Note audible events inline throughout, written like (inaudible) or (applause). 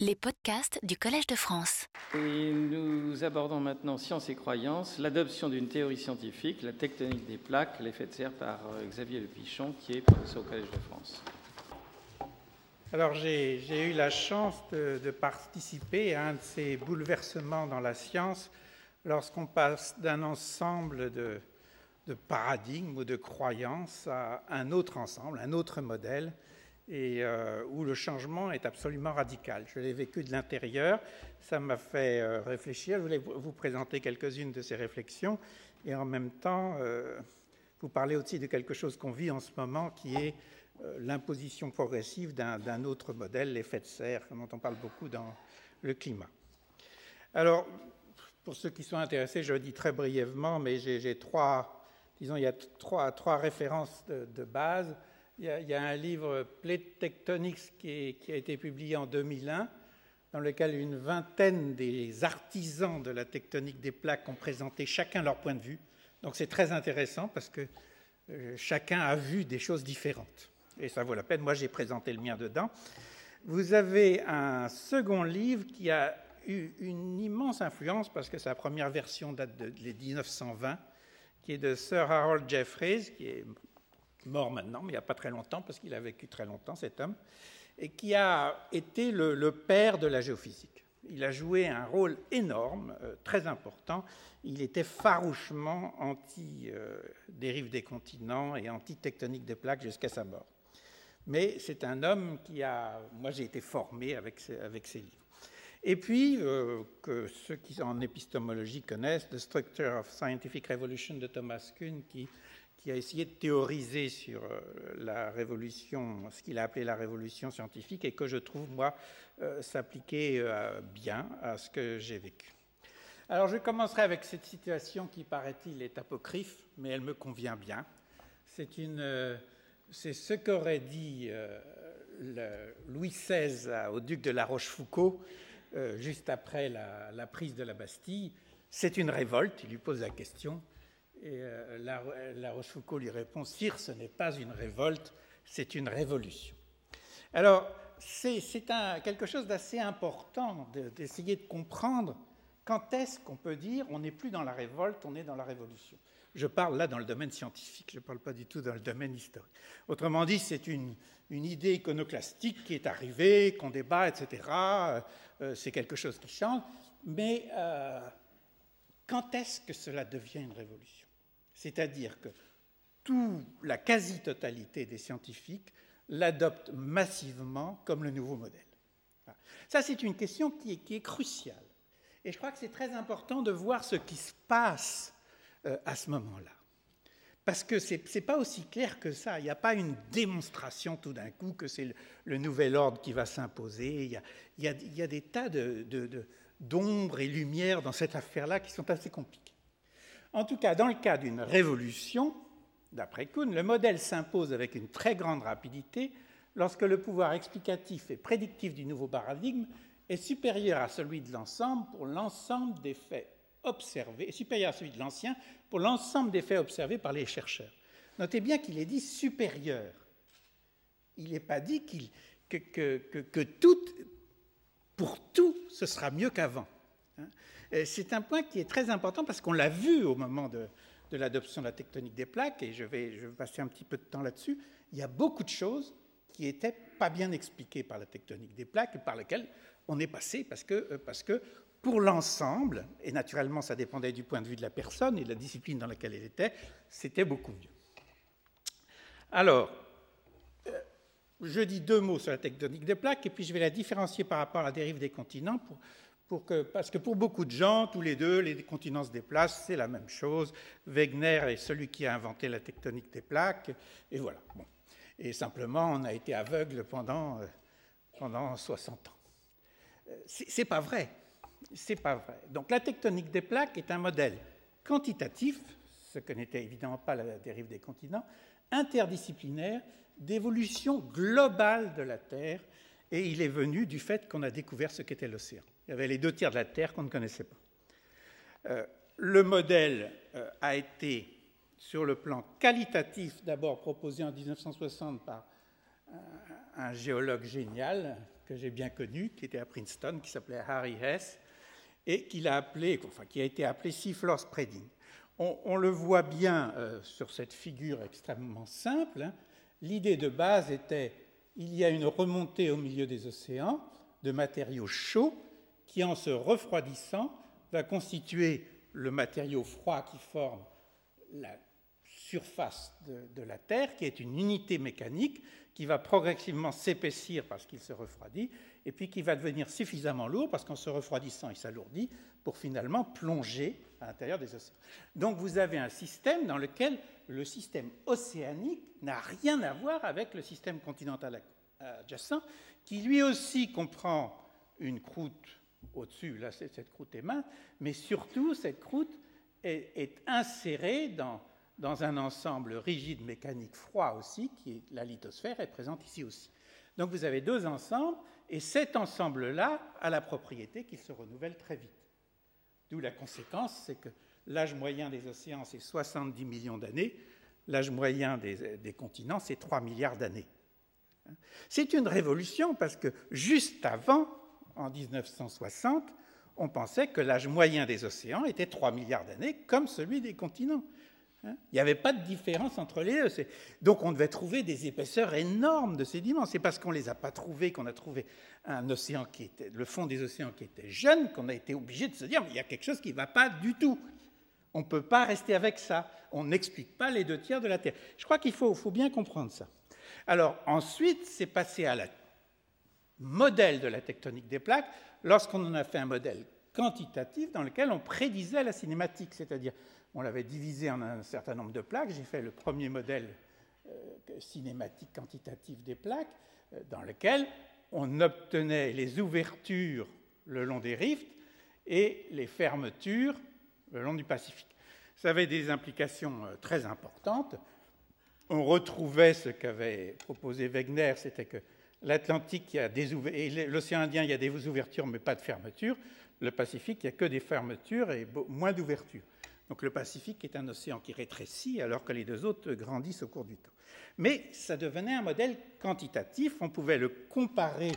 Les podcasts du Collège de France. Et nous abordons maintenant Science et croyances, l'adoption d'une théorie scientifique, la tectonique des plaques, l'effet de serre par euh, Xavier Le Pichon, qui est professeur au Collège de France. Alors j'ai eu la chance de, de, participer à un de ces bouleversements dans la science lorsqu'on passe d'un ensemble de, de paradigmes ou de croyances à un autre ensemble, un autre modèle et euh, où le changement est absolument radical. Je l'ai vécu de l'intérieur, ça m'a fait euh, réfléchir. Je voulais vous présenter quelques-unes de ces réflexions et en même temps euh, vous parler aussi de quelque chose qu'on vit en ce moment qui est l'imposition progressive d'un autre modèle, l'effet de serre, dont on parle beaucoup dans le climat. Alors, pour ceux qui sont intéressés, je le dis très brièvement, mais j'ai trois, disons, il y a trois, trois références de base. Il y, a, un livre, Plate Tectonics, qui, a été publié en 2001, dans lequel une vingtaine des artisans de la tectonique des plaques ont présenté chacun leur point de vue. Donc c'est très intéressant parce que euh, chacun a vu des choses différentes. Et ça vaut la peine. Moi, j'ai présenté le mien dedans. Vous avez un second livre qui a eu une immense influence parce que sa première version date de 1920, qui est de Sir Harold Jeffreys, qui est mort maintenant, mais il n'y a pas très longtemps, parce qu'il a vécu très longtemps, cet homme, et qui a été le, père de la géophysique. Il a joué un rôle énorme, euh, très important. Il était farouchement anti-dérive euh, des continents et anti-tectonique des plaques jusqu'à sa mort. Mais c'est un homme qui a... Moi, j'ai été formé avec ses, avec ses livres. Et puis, euh, que ceux qui en épistémologie connaissent, The Structure of Scientific Revolution de Thomas Kuhn, qui qui a essayé de théoriser sur euh, la révolution, ce qu'il a appelé la révolution scientifique, et que je trouve, moi, euh, s'appliquer euh, bien à ce que j'ai vécu. Alors je commencerai avec cette situation qui, paraît-il, est apocryphe, mais elle me convient bien. C'est ce qu'aurait dit Louis XVI au duc de La Rochefoucauld juste après la prise de la Bastille. C'est une révolte. Il lui pose la question et euh, la, Rochefoucauld lui répond Sire, ce n'est pas une révolte, c'est une révolution. Alors, c'est quelque chose d'assez important d'essayer de, comprendre quand est-ce qu'on peut dire on n'est plus dans la révolte, on est dans la révolution. Je parle là dans le domaine scientifique, je ne parle pas du tout dans le domaine historique. Autrement dit, c'est une, une, idée iconoclastique qui est arrivée, qu'on débat, etc. Euh, c'est quelque chose qui change. Mais euh, quand est-ce que cela devient une révolution? C'est-à-dire que la quasi-totalité des scientifiques l'adoptent massivement comme le nouveau modèle. Ça, c'est une question qui est, cruciale. Et je crois que c'est très important de voir ce qui se passe euh, à ce moment-là. Parce que ce n'est pas aussi clair que ça. Il n'y a pas une démonstration tout d'un coup que c'est le, nouvel ordre qui va s'imposer. Il, y a des tas d'ombres de, de, et lumières dans cette affaire-là qui sont assez compliquées. En tout cas, dans le cas d'une révolution, d'après Kuhn, le modèle s'impose avec une très grande rapidité lorsque le pouvoir explicatif et prédictif du nouveau paradigme est supérieur à celui de l'ensemble pour l'ensemble des faits observés, supérieur à celui de l'ancien pour l'ensemble des faits observés par les chercheurs. Notez bien qu'il est dit supérieur. Il n'est pas dit qu que, que, que, que tout, pour tout, ce sera mieux qu'avant. Hein. C'est un point qui est très important parce qu'on l'a vu au moment de, l'adoption de la tectonique des plaques, et je vais, je vais passer un petit peu de temps là-dessus. Il y a beaucoup de choses qui n'étaient pas bien expliquées par la tectonique des plaques et par lesquelles on est passé parce que, euh, parce que pour l'ensemble, et naturellement ça dépendait du point de vue de la personne et de la discipline dans laquelle elle était, c'était beaucoup mieux. Alors, euh, je dis deux mots sur la tectonique des plaques et puis je vais la différencier par rapport à la dérive des continents pour, parce que pour beaucoup de gens, tous les deux, les continents se déplacent, c'est la même chose. Wegener est celui qui a inventé la tectonique des plaques, et voilà. Et simplement, on a été aveugle pendant, euh, pendant 60 ans. Euh, c'est pas vrai. C'est pas vrai. Donc la tectonique des plaques est un modèle quantitatif, ce que n'était évidemment pas la dérive des continents, interdisciplinaire, d'évolution globale de la Terre, et il est venu du fait qu'on a découvert ce qu'était l'océan. Il y avait les deux tiers de la Terre qu'on ne connaissait pas. Euh, le modèle euh, a été, sur le plan qualitatif, d'abord proposé en 1960 par un, un géologue génial, que j'ai bien connu, qui était à Princeton, qui s'appelait Harry Hess, et qui, a, été appelé Seafloor Spreading. On, le voit bien euh, sur cette figure extrêmement simple. Hein. L'idée de base était il y a une remontée au milieu des océans de matériaux chauds qui, en se refroidissant, va constituer le matériau froid qui forme la surface de, la Terre, qui est une unité mécanique qui va progressivement s'épaissir parce qu'il se refroidit, et puis qui va devenir suffisamment lourd parce qu'en se refroidissant, il s'alourdit pour finalement plonger à l'intérieur des océans. Donc vous avez un système dans lequel le système océanique n'a rien à voir avec le système continental adjacent, qui lui aussi comprend une croûte au-dessus, là cette croûte est mince, mais surtout cette croûte est, insérée dans dans un ensemble rigide mécanique froid aussi, qui est la lithosphère, est présente ici aussi. Donc vous avez deux ensembles, et cet ensemble-là a la propriété qu'il se renouvelle très vite. D'où la conséquence, c'est que l'âge moyen des océans, c'est 70 millions d'années, l'âge moyen des, des continents, c'est 3 milliards d'années. C'est une révolution parce que juste avant, en 1960, on pensait que l'âge moyen des océans était 3 milliards d'années, comme celui des continents. Hein? Il n'y avait pas de différence entre les deux. Donc on devait trouver des épaisseurs énormes de sédiments. C'est parce qu'on ne les a pas trouvés qu'on a trouvé un océan qui était, le fond des océans qui était jeune, qu'on a été obligé de se dire, mais il y a quelque chose qui ne va pas du tout. On ne peut pas rester avec ça. On n'explique pas les deux tiers de la Terre. Je crois qu'il faut, faut, bien comprendre ça. Alors ensuite, c'est passé à la modèle de la tectonique des plaques lorsqu'on en a fait un modèle quantitatif dans lequel on prédisait la cinématique, c'est-à-dire on l'avait divisé en un certain nombre de plaques. J'ai fait le premier modèle euh, cinématique quantitatif des plaques, euh, dans lequel on obtenait les ouvertures le long des rifts et les fermetures le long du Pacifique. Ça avait des implications euh, très importantes. On retrouvait ce qu'avait proposé Wegener, c'était que l'Atlantique, il y a des ouvertures, l'océan Indien, il y a des ouvertures, mais pas de fermetures. Le Pacifique, il n'y a que des fermetures et moins d'ouvertures. Donc le Pacifique est un océan qui rétrécit alors que les deux autres grandissent au cours du temps. Mais ça devenait un modèle quantitatif, on pouvait le comparer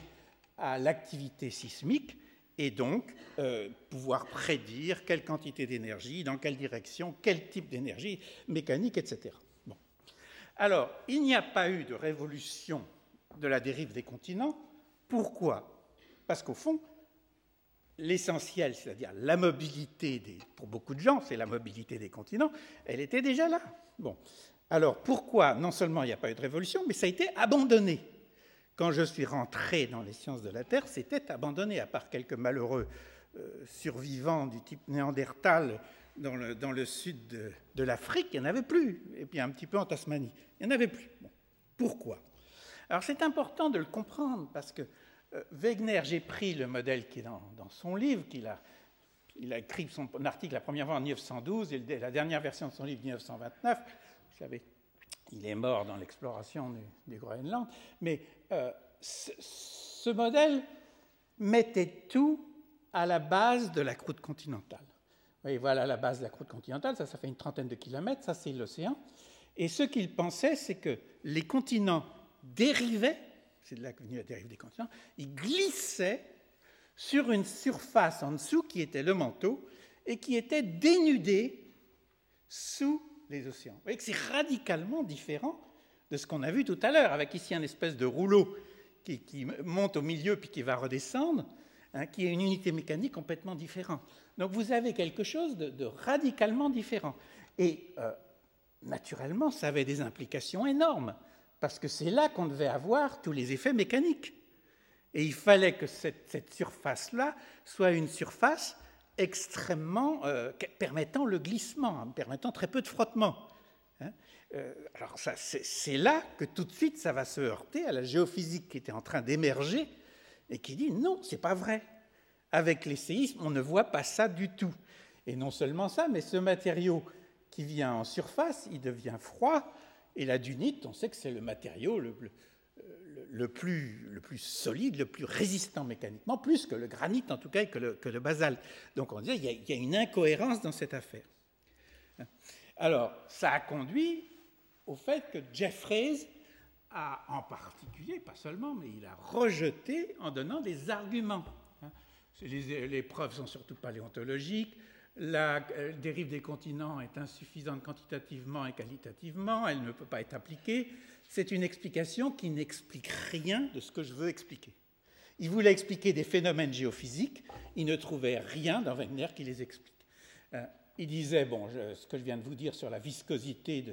à l'activité sismique et donc euh, pouvoir prédire quelle quantité d'énergie, dans quelle direction, quel type d'énergie mécanique, etc. Bon. Alors, il n'y a pas eu de révolution de la dérive des continents. Pourquoi? Parce qu'au fond, l'essentiel, c'est-à-dire la mobilité, pour beaucoup de gens, c'est la mobilité des continents, elle était déjà là. Bon. Alors pourquoi? Non seulement il n'y a pas eu de révolution, mais ça a été abandonné Quand je suis rentré dans les sciences de la Terre, c'était abandonné, à part quelques malheureux euh, survivants du type néandertal dans le sud de, l'Afrique, il n'y en avait plus, et puis un petit peu en Tasmanie, il n'y en avait plus. Pourquoi? Alors c'est important de le comprendre, parce que euh, Wegener, j'ai pris le modèle qui est dans, son livre, qu'il a, il a écrit son article la première fois en 1912 et la dernière version de son livre 1929. Vous savez, il est mort dans l'exploration du, Groenland. Mais euh, ce, modèle mettait tout à la base de la croûte continentale. Voyez, voilà la base de la croûte continentale, ça, ça fait une trentaine de kilomètres, ça c'est l'océan. Et ce qu'il pensait, c'est que les continents dérivaient c'est de là que venue la dérive des continents, il glissait sur une surface en dessous qui était le manteau et qui était dénudée sous les océans. Vous voyez que c'est radicalement différent de ce qu'on a vu tout à l'heure, avec ici un espèce de rouleau qui, monte au milieu puis qui va redescendre, hein, qui est une unité mécanique complètement différente. Donc vous avez quelque chose de, radicalement différent. Et euh, naturellement, ça avait des implications énormes parce que c'est là qu'on devait avoir tous les effets mécaniques. Et il fallait que cette, surface-là soit une surface extrêmement euh, permettant le glissement, hein, permettant très peu de frottement. Hein. Euh, alors c'est là que tout de suite ça va se heurter à la géophysique qui était en train d'émerger et qui dit non, c'est pas vrai. Avec les séismes, on ne voit pas ça du tout. Et non seulement ça, mais ce matériau qui vient en surface, il devient froid, et la dunite, on sait que c'est le matériau le, plus, solide, le plus résistant mécaniquement, plus que le granit en tout cas et que le, basalte. Donc on dit qu'il y, a une incohérence dans cette affaire. Alors, ça a conduit au fait que Jeffreys a en particulier, pas seulement, mais il a rejeté en donnant des arguments. Hein. Les, preuves sont surtout paléontologiques. La euh, dérive des continents est insuffisante quantitativement et qualitativement, elle ne peut pas être appliquée. C'est une explication qui n'explique rien de ce que je veux expliquer. Il voulait expliquer des phénomènes géophysiques, il ne trouvait rien dans Wegner qui les explique. Euh, il disait, bon, ce que je viens de vous dire sur la viscosité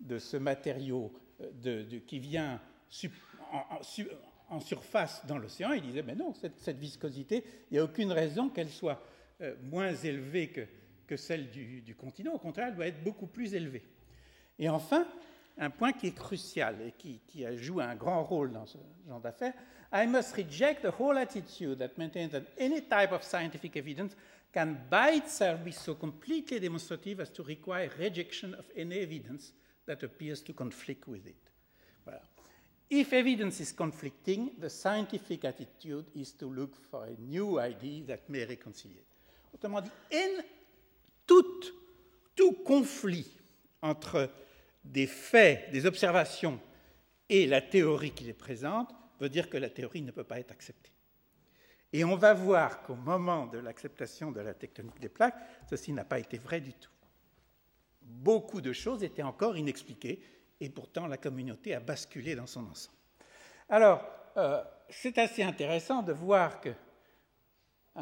de, ce matériau euh, qui vient en, surface dans l'océan, il disait, mais non, cette, viscosité, il n'y a aucune raison qu'elle soit euh, moins élevée que, celle du, continent, au contraire, elle doit être beaucoup plus élevée. Et enfin, un point qui est crucial et qui, joue un grand rôle dans ce genre d'affaires, I must reject the whole attitude that maintains that any type of scientific evidence can by itself be so completely demonstrative as to require rejection of any evidence that appears to conflict with it. If evidence is conflicting, the scientific attitude is to look for a new idea that may reconcile it. Autrement tout conflit entre des faits, des observations et la théorie qui les présente veut dire que la théorie ne peut pas être acceptée. Et on va voir qu'au moment de l'acceptation de la tectonique des plaques, ceci n'a pas été vrai du tout. Beaucoup de choses étaient encore inexpliquées et pourtant la communauté a basculé dans son ensemble. Alors, euh, c'est assez intéressant de voir que euh,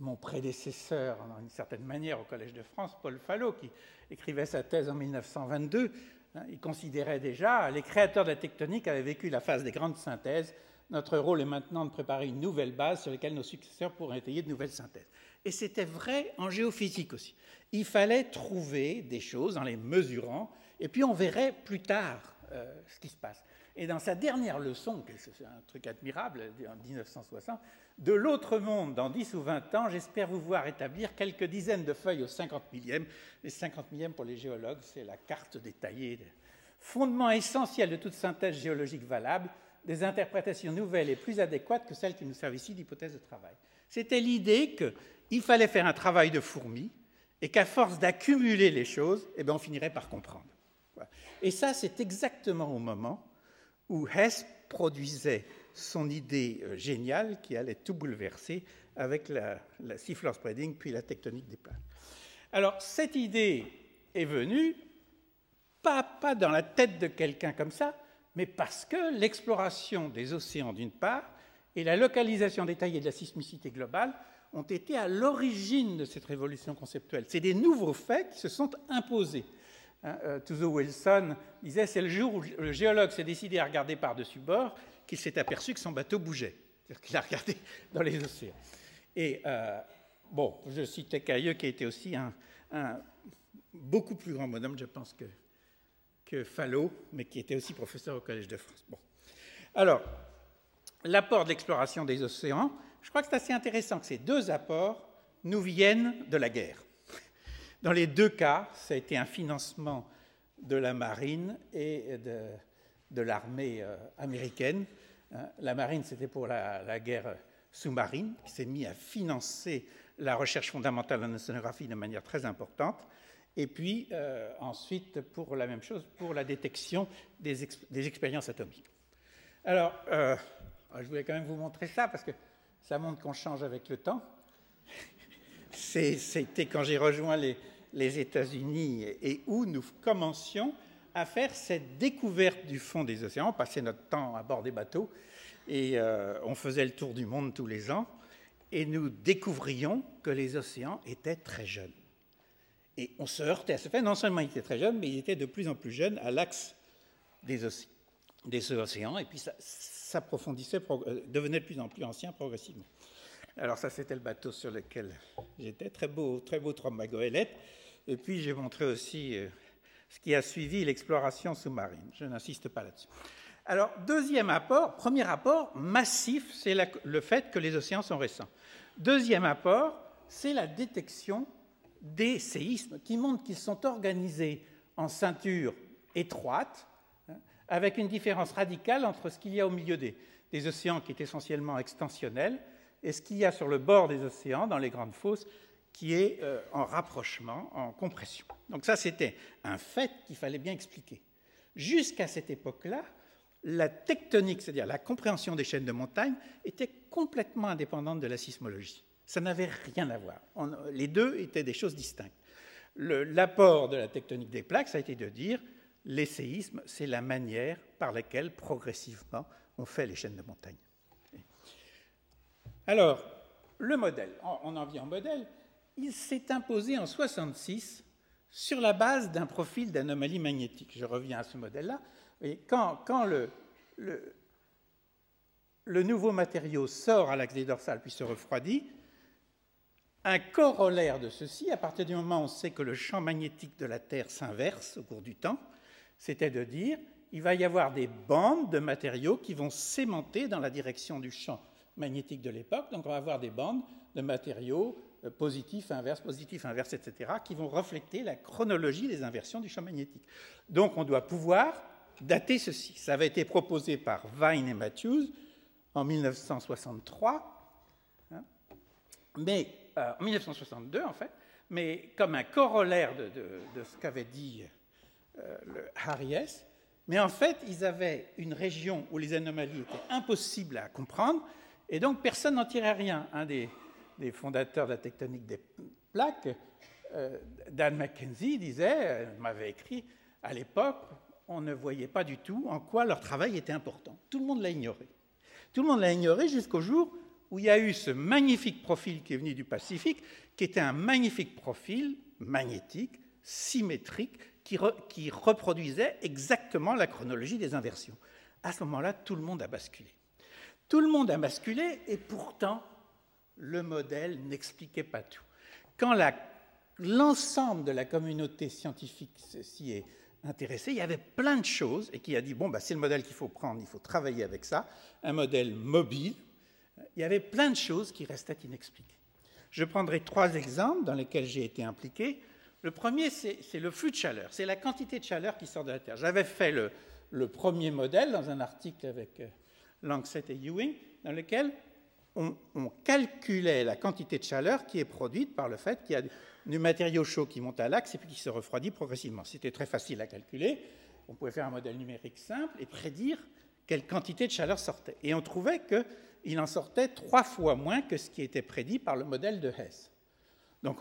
mon prédécesseur, en une certaine manière, au Collège de France, Paul Fallot, qui écrivait sa thèse en 1922, hein, il considérait déjà, les créateurs de la tectonique avaient vécu la phase des grandes synthèses, notre rôle est maintenant de préparer une nouvelle base sur laquelle nos successeurs pourront étayer de nouvelles synthèses. Et c'était vrai en géophysique aussi. Il fallait trouver des choses en les mesurant, et puis on verrait plus tard euh, ce qui se passe. Et dans sa dernière leçon, c'est un truc admirable, en 1960, de l'autre monde, dans 10 ou 20 ans, j'espère vous voir établir quelques dizaines de feuilles au 50 millième. Les 50 millièmes pour les géologues, c'est la carte détaillée. Fondement essentiel de toute synthèse géologique valable, des interprétations nouvelles et plus adéquates que celles qui nous servent ici d'hypothèse de travail. C'était l'idée qu'il fallait faire un travail de fourmi et qu'à force d'accumuler les choses, eh bien, on finirait par comprendre. Et ça, c'est exactement au moment où Hess produisait son idée euh, géniale qui allait tout bouleverser avec la, la spreading puis la tectonique des plaques. Alors, cette idée est venue, pas, pas dans la tête de quelqu'un comme ça, mais parce que l'exploration des océans d'une part et la localisation détaillée de la sismicité globale ont été à l'origine de cette révolution conceptuelle. C'est des nouveaux faits qui se sont imposés. Hein, euh, Tuzo Wilson disait c'est le jour où le géologue s'est décidé à regarder par-dessus bord qu'il s'est aperçu que son bateau bougeait. C'est-à-dire qu'il a regardé (laughs) dans les océans. Et euh, bon, je citais Cailleux qui était aussi un, beaucoup plus grand bonhomme, je pense, que, que Fallot, mais qui était aussi professeur au Collège de France. Bon. Alors, l'apport de l'exploration des océans, je crois que c'est assez intéressant que ces deux apports nous viennent de la guerre. Dans les deux cas, ça a été un financement de la marine et de, de l'armée euh, américaine. Hein, la marine, c'était pour la, guerre sous-marine, qui s'est mis à financer la recherche fondamentale en océanographie de manière très importante et puis euh, ensuite pour la même chose, pour la détection des, expériences atomiques. Alors, euh, je voulais quand même vous montrer ça parce que ça montre qu'on change avec le temps. (laughs) C'était quand j'ai rejoint les, États-Unis et où nous commencions à faire cette découverte du fond des océans. On passait notre temps à bord des bateaux et euh, on faisait le tour du monde tous les ans et nous découvrions que les océans étaient très jeunes. Et on se heurtait à ce fait. Non seulement il était très jeune, mais il était de plus en plus jeune à l'axe des, océans. Et puis ça s'approfondissait, euh, devenait de plus en plus ancien progressivement. Alors ça, c'était le bateau sur lequel j'étais. Très beau, très beau Trombagoélette. Et puis j'ai montré aussi euh, ce qui a suivi l'exploration sous-marine. Je n'insiste pas là-dessus. Alors, deuxième apport, premier apport massif, c'est le fait que les océans sont récents. Deuxième apport, c'est la détection des séismes qui montrent qu'ils sont organisés en ceinture étroite, hein, avec une différence radicale entre ce qu'il y a au milieu des, océans, qui est essentiellement extensionnel, et ce qu'il y a sur le bord des océans, dans les grandes fosses, qui est euh, en rapprochement, en compression. Donc ça, c'était un fait qu'il fallait bien expliquer. Jusqu'à cette époque-là, la tectonique, c'est-à-dire la compréhension des chaînes de montagne, était complètement indépendante de la sismologie. Ça n'avait rien à voir. les deux étaient des choses distinctes. L'apport de la tectonique des plaques, ça a été de dire les séismes, c'est la manière par laquelle progressivement on fait les chaînes de montagne. Alors, le modèle, on en vient au modèle, il s'est imposé en 66 sur la base d'un profil d'anomalie magnétique. Je reviens à ce modèle-là. Quand, quand le, nouveau matériau sort à l'axe des dorsales puis se refroidit, un corollaire de ceci, à partir du moment où on sait que le champ magnétique de la Terre s'inverse au cours du temps, c'était de dire il va y avoir des bandes de matériaux qui vont s'aimanter dans la direction du champ magnétique de l'époque. Donc on va avoir des bandes de matériaux euh, positifs, inverses, positifs, inverses, etc., qui vont refléter la chronologie des inversions du champ magnétique. Donc on doit pouvoir dater ceci. Ça avait été proposé par Vine et Matthews en 1963, hein, mais euh, en 1962 en fait, mais comme un corollaire de, ce qu'avait dit euh, le Harry S. Mais en fait, ils avaient une région où les anomalies étaient impossibles à comprendre, et donc personne n'en tirait rien. Un des, fondateurs de la tectonique des plaques, euh, Dan Mackenzie, disait, m'avait écrit, à l'époque, on ne voyait pas du tout en quoi leur travail était important. Tout le monde l'a ignoré. Tout le monde l'a ignoré jusqu'au jour où il y a eu ce magnifique profil qui est venu du Pacifique, qui était un magnifique profil magnétique, symétrique, qui reproduisait exactement la chronologie des inversions. À ce moment-là, tout le monde a basculé. Tout le monde a basculé et pourtant, le modèle n'expliquait pas tout. Quand l'ensemble de la communauté scientifique s'y est intéressé, il y avait plein de choses et qui a dit bon, bah, c'est le modèle qu'il faut prendre, il faut travailler avec ça, un modèle mobile. Il y avait plein de choses qui restaient inexpliquées. Je prendrai trois exemples dans lesquels j'ai été impliqué. Le premier, c'est le flux de chaleur, c'est la quantité de chaleur qui sort de la Terre. J'avais fait le, premier modèle dans un article avec euh, Lancet et Ewing, dans lequel on, calculait la quantité de chaleur qui est produite par le fait qu'il y a du matériau chaud qui monte à l'axe et puis qui se refroidit progressivement. C'était très facile à calculer. On pouvait faire un modèle numérique simple et prédire quelle quantité de chaleur sortait. Et on trouvait qu'il en sortait trois fois moins que ce qui était prédit par le modèle de Hess. Donc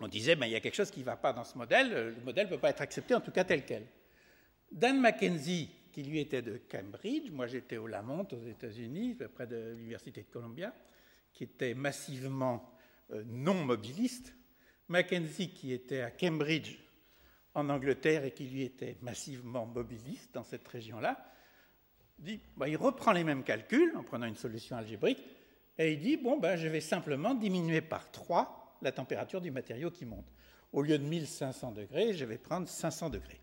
on disait, ben, il y a quelque chose qui ne va pas dans ce modèle, le modèle ne peut pas être accepté, en tout cas tel quel. Dan Mackenzie, qui lui était de Cambridge, moi j'étais au Lamont aux États-Unis, près de l'Université de Columbia, qui était massivement euh, non mobiliste, Mackenzie, qui était à Cambridge, en Angleterre, et qui lui était massivement mobiliste dans cette région-là, dit, bah, il reprend les mêmes calculs en prenant une solution algébrique, et il dit, bon, ben, je vais simplement diminuer par 3 la température du matériau qui monte. Au lieu de 1500 degrés, je vais prendre 500 degrés.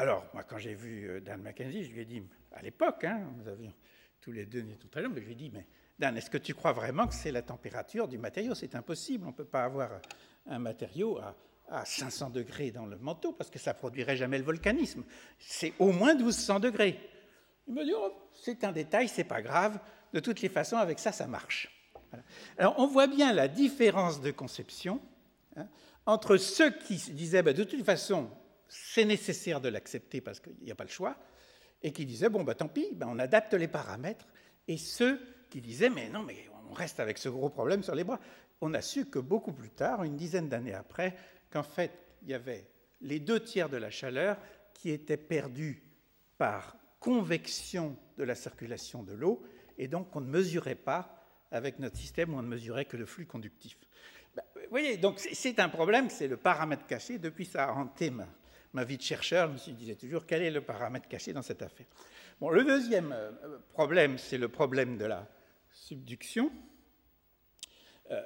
Alors, moi, quand j'ai vu euh, Dan Mackenzie, je lui ai dit, à l'époque, hein, nous avions tous les deux tout à l'heure, mais je lui ai dit, mais Dan, est-ce que tu crois vraiment que c'est la température du matériau? C'est impossible, on ne peut pas avoir un matériau à, 500 degrés dans le manteau parce que ça produirait jamais le volcanisme. C'est au moins 1200 degrés. Il me dit, oh, c'est un détail, c'est pas grave. De toutes les façons, avec ça, ça marche. Alors, on voit bien la différence de conception hein, entre ceux qui disaient, bah, de toute façon, c'est nécessaire de l'accepter parce qu'il n'y a pas le choix, et qui disaient, bon, bah, tant pis, bah, on adapte les paramètres, et ceux qui disaient Mais non, mais on reste avec ce gros problème sur les bras. On a su que beaucoup plus tard, une dizaine d'années après, qu'en fait, il y avait les deux tiers de la chaleur qui étaient perdus par convection de la circulation de l'eau, et donc on ne mesurait pas avec notre système, on ne mesurait que le flux conductif. Ben, vous voyez, donc c'est un problème, c'est le paramètre caché. Depuis, ça a hanté ma, ma vie de chercheur. Je me disais toujours quel est le paramètre caché dans cette affaire? Bon, le deuxième euh, problème, c'est le problème de la subduction. Euh,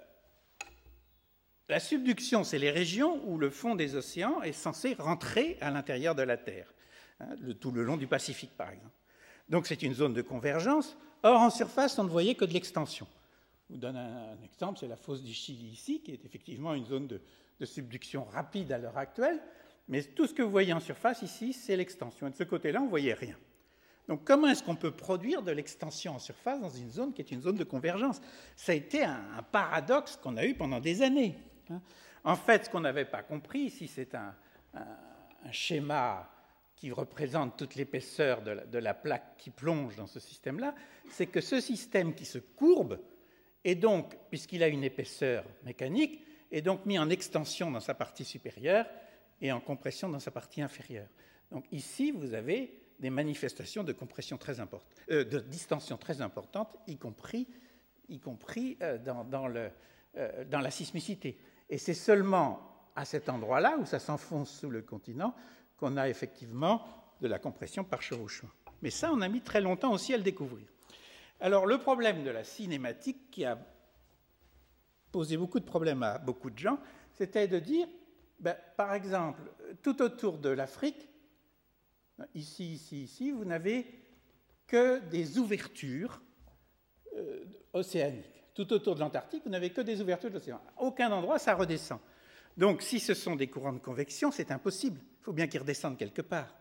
la subduction, c'est les régions où le fond des océans est censé rentrer à l'intérieur de la Terre, hein, tout le long du Pacifique par exemple. Donc c'est une zone de convergence. Or, en surface, on ne voyait que de l'extension. Je vous donne un, exemple, c'est la fosse du Chili ici, qui est effectivement une zone de, de subduction rapide à l'heure actuelle. Mais tout ce que vous voyez en surface ici, c'est l'extension. Et de ce côté-là, on ne voyait rien. Donc comment est-ce qu'on peut produire de l'extension en surface dans une zone qui est une zone de convergence? Ça a été un, paradoxe qu'on a eu pendant des années. Hein. En fait, ce qu'on n'avait pas compris ici, c'est un, schéma qui représente toute l'épaisseur de, de, la plaque qui plonge dans ce système-là, c'est que ce système qui se courbe est donc, puisqu'il a une épaisseur mécanique, est donc mis en extension dans sa partie supérieure et en compression dans sa partie inférieure. Donc ici, vous avez des manifestations de compression très euh, de distension très importantes, y compris, y compris euh, dans, dans, le, euh, dans, la sismicité. Et c'est seulement à cet endroit-là, où ça s'enfonce sous le continent, qu'on a effectivement de la compression par chevauchement. Mais ça, on a mis très longtemps aussi à le découvrir. Alors, le problème de la cinématique, qui a posé beaucoup de problèmes à beaucoup de gens, c'était de dire, ben, par exemple, tout autour de l'Afrique, ici, ici, ici, vous n'avez que des ouvertures euh, océaniques. Tout autour de l'Antarctique, vous n'avez que des ouvertures de l'océan. Aucun endroit, ça redescend. Donc, si ce sont des courants de convection, c'est impossible. Il faut bien qu'ils redescendent quelque part.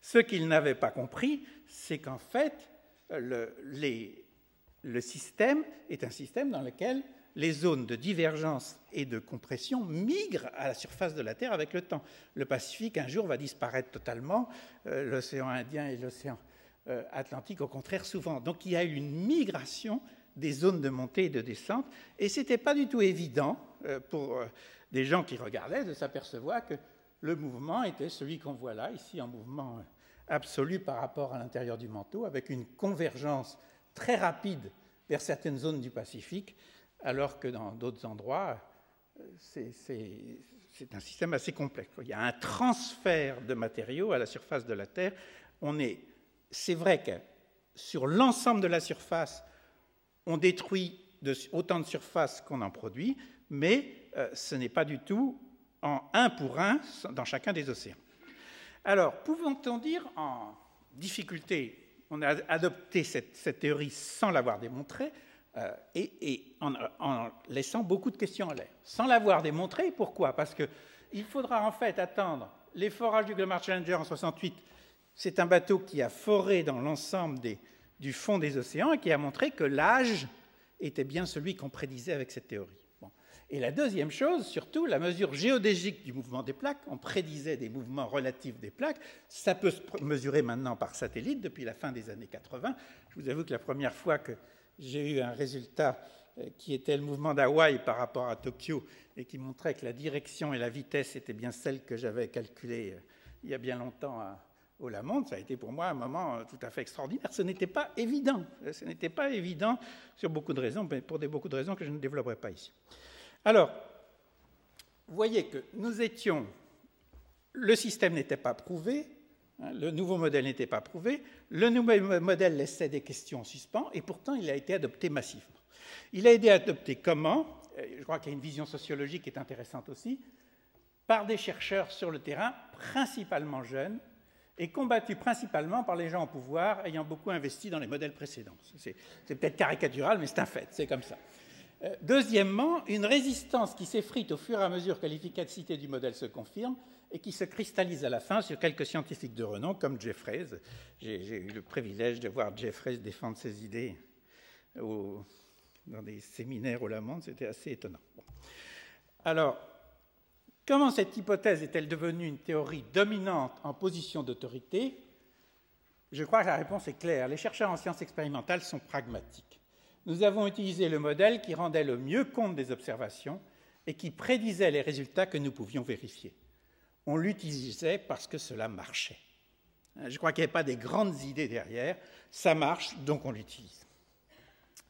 Ce qu'ils n'avaient pas compris, c'est qu'en fait, le, système est un système dans lequel les zones de divergence et de compression migrent à la surface de la Terre avec le temps. Le Pacifique, un jour, va disparaître totalement, euh, l'océan Indien et l'océan euh, Atlantique, au contraire, souvent. Donc il y a eu une migration des zones de montée et de descente, et ce n'était pas du tout évident euh, pour des gens qui regardaient de s'apercevoir que le mouvement était celui qu'on voit là, ici en mouvement absolu par rapport à l'intérieur du manteau, avec une convergence très rapide vers certaines zones du Pacifique, alors que dans d'autres endroits, c'est un système assez complexe. Il y a un transfert de matériaux à la surface de la Terre. C'est vrai que sur l'ensemble de la surface, on détruit autant de surface qu'on en produit, mais euh, ce n'est pas du tout en un pour un dans chacun des océans. Alors, pouvons-on dire en difficulté, on a adopté cette, cette théorie sans l'avoir démontrée euh, et, en, laissant beaucoup de questions en l'air. Sans l'avoir démontrée, pourquoi? Parce qu'il faudra en fait attendre les forages du Glomar Challenger en 68. C'est un bateau qui a foré dans l'ensemble du fond des océans et qui a montré que l'âge était bien celui qu'on prédisait avec cette théorie. Et la deuxième chose, surtout, la mesure géodésique du mouvement des plaques, on prédisait des mouvements relatifs des plaques, ça peut se mesurer maintenant par satellite depuis la fin des années 80. Je vous avoue que la première fois que j'ai eu un résultat euh, qui était le mouvement d'Hawaï par rapport à Tokyo et qui montrait que la direction et la vitesse étaient bien celles que j'avais calculées euh, il y a bien longtemps à, au Lamonde, ça a été pour moi un moment euh, tout à fait extraordinaire. Ce n'était pas évident. Ce n'était pas évident sur beaucoup de raisons, mais pour des, beaucoup de raisons que je ne développerai pas ici. Alors, vous voyez que nous étions, le système n'était pas prouvé, le nouveau modèle n'était pas prouvé, le nouveau modèle laissait des questions en suspens, et pourtant il a été adopté massivement. Il a été adopté comment? Je crois qu'il y a une vision sociologique qui est intéressante aussi, par des chercheurs sur le terrain, principalement jeunes, et combattu principalement par les gens au pouvoir ayant beaucoup investi dans les modèles précédents. C'est peut-être caricatural, mais c'est un fait, c'est comme ça. Euh, deuxièmement, une résistance qui s'effrite au fur et à mesure que l'efficacité du modèle se confirme et qui se cristallise à la fin sur quelques scientifiques de renom comme Jeffreys. J'ai eu le privilège de voir Jeffreys défendre ses idées dans des séminaires au Lamont, c'était assez étonnant. Alors, comment cette hypothèse est-elle devenue une théorie dominante en position d'autorité? Je crois que la réponse est claire. Les chercheurs en sciences expérimentales sont pragmatiques nous avons utilisé le modèle qui rendait le mieux compte des observations et qui prédisait les résultats que nous pouvions vérifier. On l'utilisait parce que cela marchait. Je crois qu'il n'y avait pas des grandes idées derrière. Ça marche, donc on l'utilise.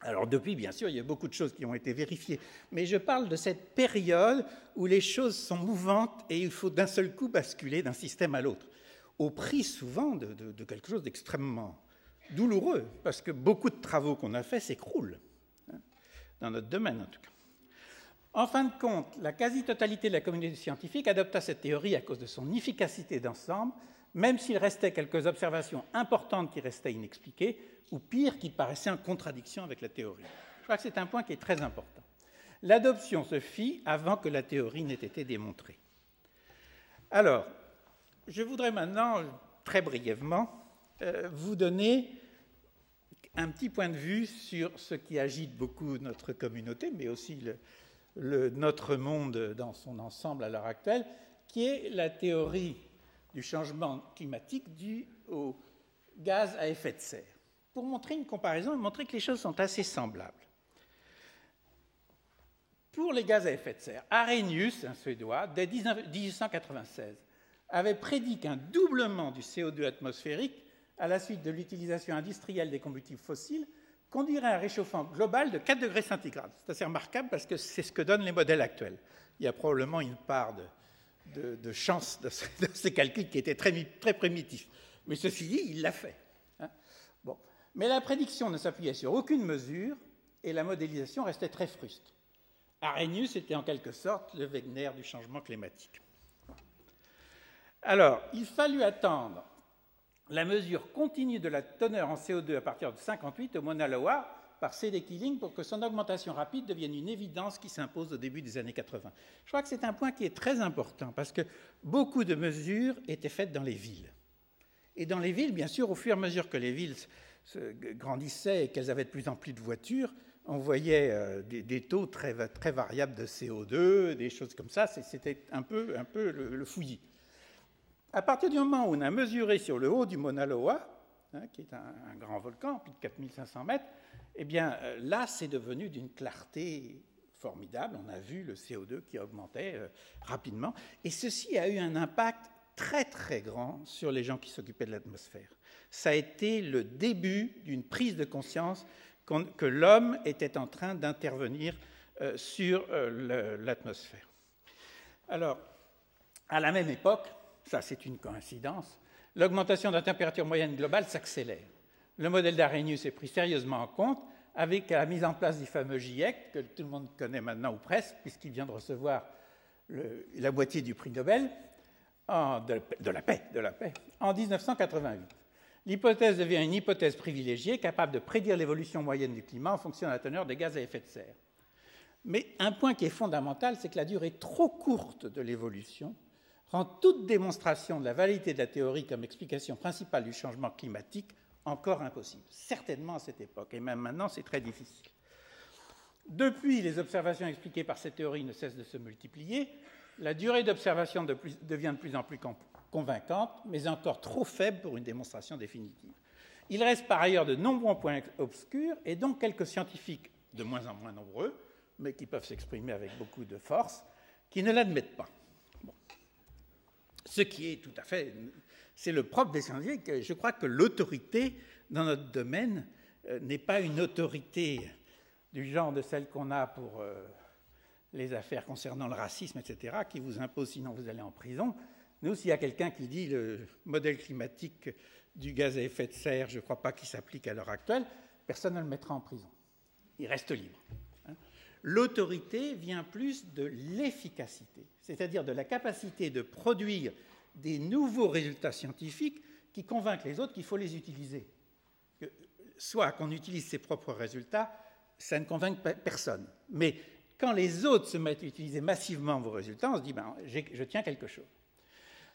Alors depuis, bien sûr, il y a beaucoup de choses qui ont été vérifiées, mais je parle de cette période où les choses sont mouvantes et il faut d'un seul coup basculer d'un système à l'autre, au prix souvent de, de, de quelque chose d'extrêmement douloureux, parce que beaucoup de travaux qu'on a faits s'écroulent, hein, dans notre domaine en tout cas. En fin de compte, la quasi-totalité de la communauté scientifique adopta cette théorie à cause de son efficacité d'ensemble, même s'il restait quelques observations importantes qui restaient inexpliquées, ou pire, qui paraissaient en contradiction avec la théorie. Je crois que c'est un point qui est très important. L'adoption se fit avant que la théorie n'ait été démontrée. Alors, je voudrais maintenant, très brièvement, euh, vous donner un petit point de vue sur ce qui agite beaucoup notre communauté, mais aussi le, notre monde dans son ensemble à l'heure actuelle, qui est la théorie du changement climatique dû aux gaz à effet de serre. Pour montrer une comparaison et montrer que les choses sont assez semblables. Pour les gaz à effet de serre, Arrhenius, un Suédois, dès 1896, avait prédit qu'un doublement du CO2 atmosphérique à la suite de l'utilisation industrielle des combustibles fossiles conduirait à un réchauffement global de 4 degrés centigrades. C'est assez remarquable parce que c'est ce que donnent les modèles actuels. Il y a probablement une part de, chance de, ces (laughs) calculs qui étaient très, primitifs. Mais ceci dit, il l'a fait. Hein. Mais la prédiction ne s'appuyait sur aucune mesure et la modélisation restait très fruste. Arrhenius était en quelque sorte le Wegener du changement climatique. Alors, il fallut attendre la mesure continue de la teneur en CO2 à partir de 58 au Mauna Loa par C.D. Killing pour que son augmentation rapide devienne une évidence qui s'impose au début des années 80. Je crois que c'est un point qui est très important parce que beaucoup de mesures étaient faites dans les villes. Et dans les villes, bien sûr, au fur et à mesure que les villes grandissaient et qu'elles avaient de plus en plus de voitures, on voyait euh, des, taux très, très, variables de CO2, des choses comme ça. C'était un peu, un peu le fouillis. À partir du moment où on a mesuré sur le haut du Mauna Loa, hein, qui est un, grand volcan, plus de 4500 mètres, eh bien euh, là, c'est devenu d'une clarté formidable. On a vu le CO2 qui augmentait euh, rapidement. Et ceci a eu un impact très très grand sur les gens qui s'occupaient de l'atmosphère. Ça a été le début d'une prise de conscience que l'homme était en train d'intervenir euh, sur l'atmosphère. Alors, à la même époque, ça c'est une coïncidence, l'augmentation de la température moyenne globale s'accélère. Le modèle d'Arrhenius est pris sérieusement en compte avec la mise en place du fameux GIEC, que tout le monde connaît maintenant ou presque, puisqu'il vient de recevoir la moitié du prix Nobel de, la paix, de la paix, en 1988. L'hypothèse devient une hypothèse privilégiée capable de prédire l'évolution moyenne du climat en fonction de la teneur des gaz à effet de serre. Mais un point qui est fondamental, c'est que la durée trop courte de l'évolution rend toute démonstration de la validité de la théorie comme explication principale du changement climatique encore impossible. Certainement à cette époque, et même maintenant, c'est très difficile. Depuis, les observations expliquées par cette théorie ne cessent de se multiplier. La durée d'observation devient de plus en plus convaincante, mais encore trop faible pour une démonstration définitive. Il reste par ailleurs de nombreux points obscurs, et donc quelques scientifiques, de moins en moins nombreux, mais qui peuvent s'exprimer avec beaucoup de force, qui ne l'admettent pas. Ce qui est tout à fait, c'est le propre des scientifiques. Je crois que l'autorité dans notre domaine euh, n'est pas une autorité du genre de celle qu'on a pour euh, les affaires concernant le racisme, etc., qui vous impose sinon vous allez en prison. Nous, s'il y a quelqu'un qui dit le modèle climatique du gaz à effet de serre, je ne crois pas qu'il s'applique à l'heure actuelle, personne ne le mettra en prison. Il reste libre. L'autorité vient plus de l'efficacité c'est-à-dire de la capacité de produire des nouveaux résultats scientifiques qui convainquent les autres qu'il faut les utiliser. Soit qu'on utilise ses propres résultats, ça ne convainc personne. Mais quand les autres se mettent à utiliser massivement vos résultats, on se dit, ben, je tiens quelque chose.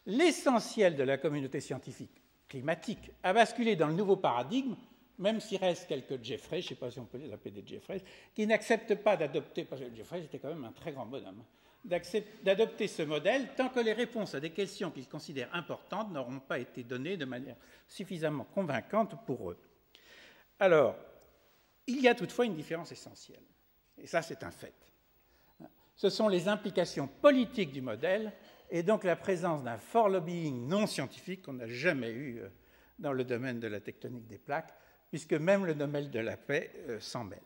L'essentiel de la communauté scientifique climatique a basculé dans le nouveau paradigme, même s'il reste quelques Jeffrey, je ne sais pas si on peut les appeler des Jeffrey, qui n'acceptent pas d'adopter, parce que Jeffrey était quand même un très grand bonhomme, d'adopter ce modèle tant que les réponses à des questions qu'ils considèrent importantes n'auront pas été données de manière suffisamment convaincante pour eux. Alors, il y a toutefois une différence essentielle, et ça c'est un fait. Ce sont les implications politiques du modèle et donc la présence d'un fort lobbying non scientifique qu'on n'a jamais eu euh, dans le domaine de la tectonique des plaques, puisque même le domaine de la paix euh, s'en mêle.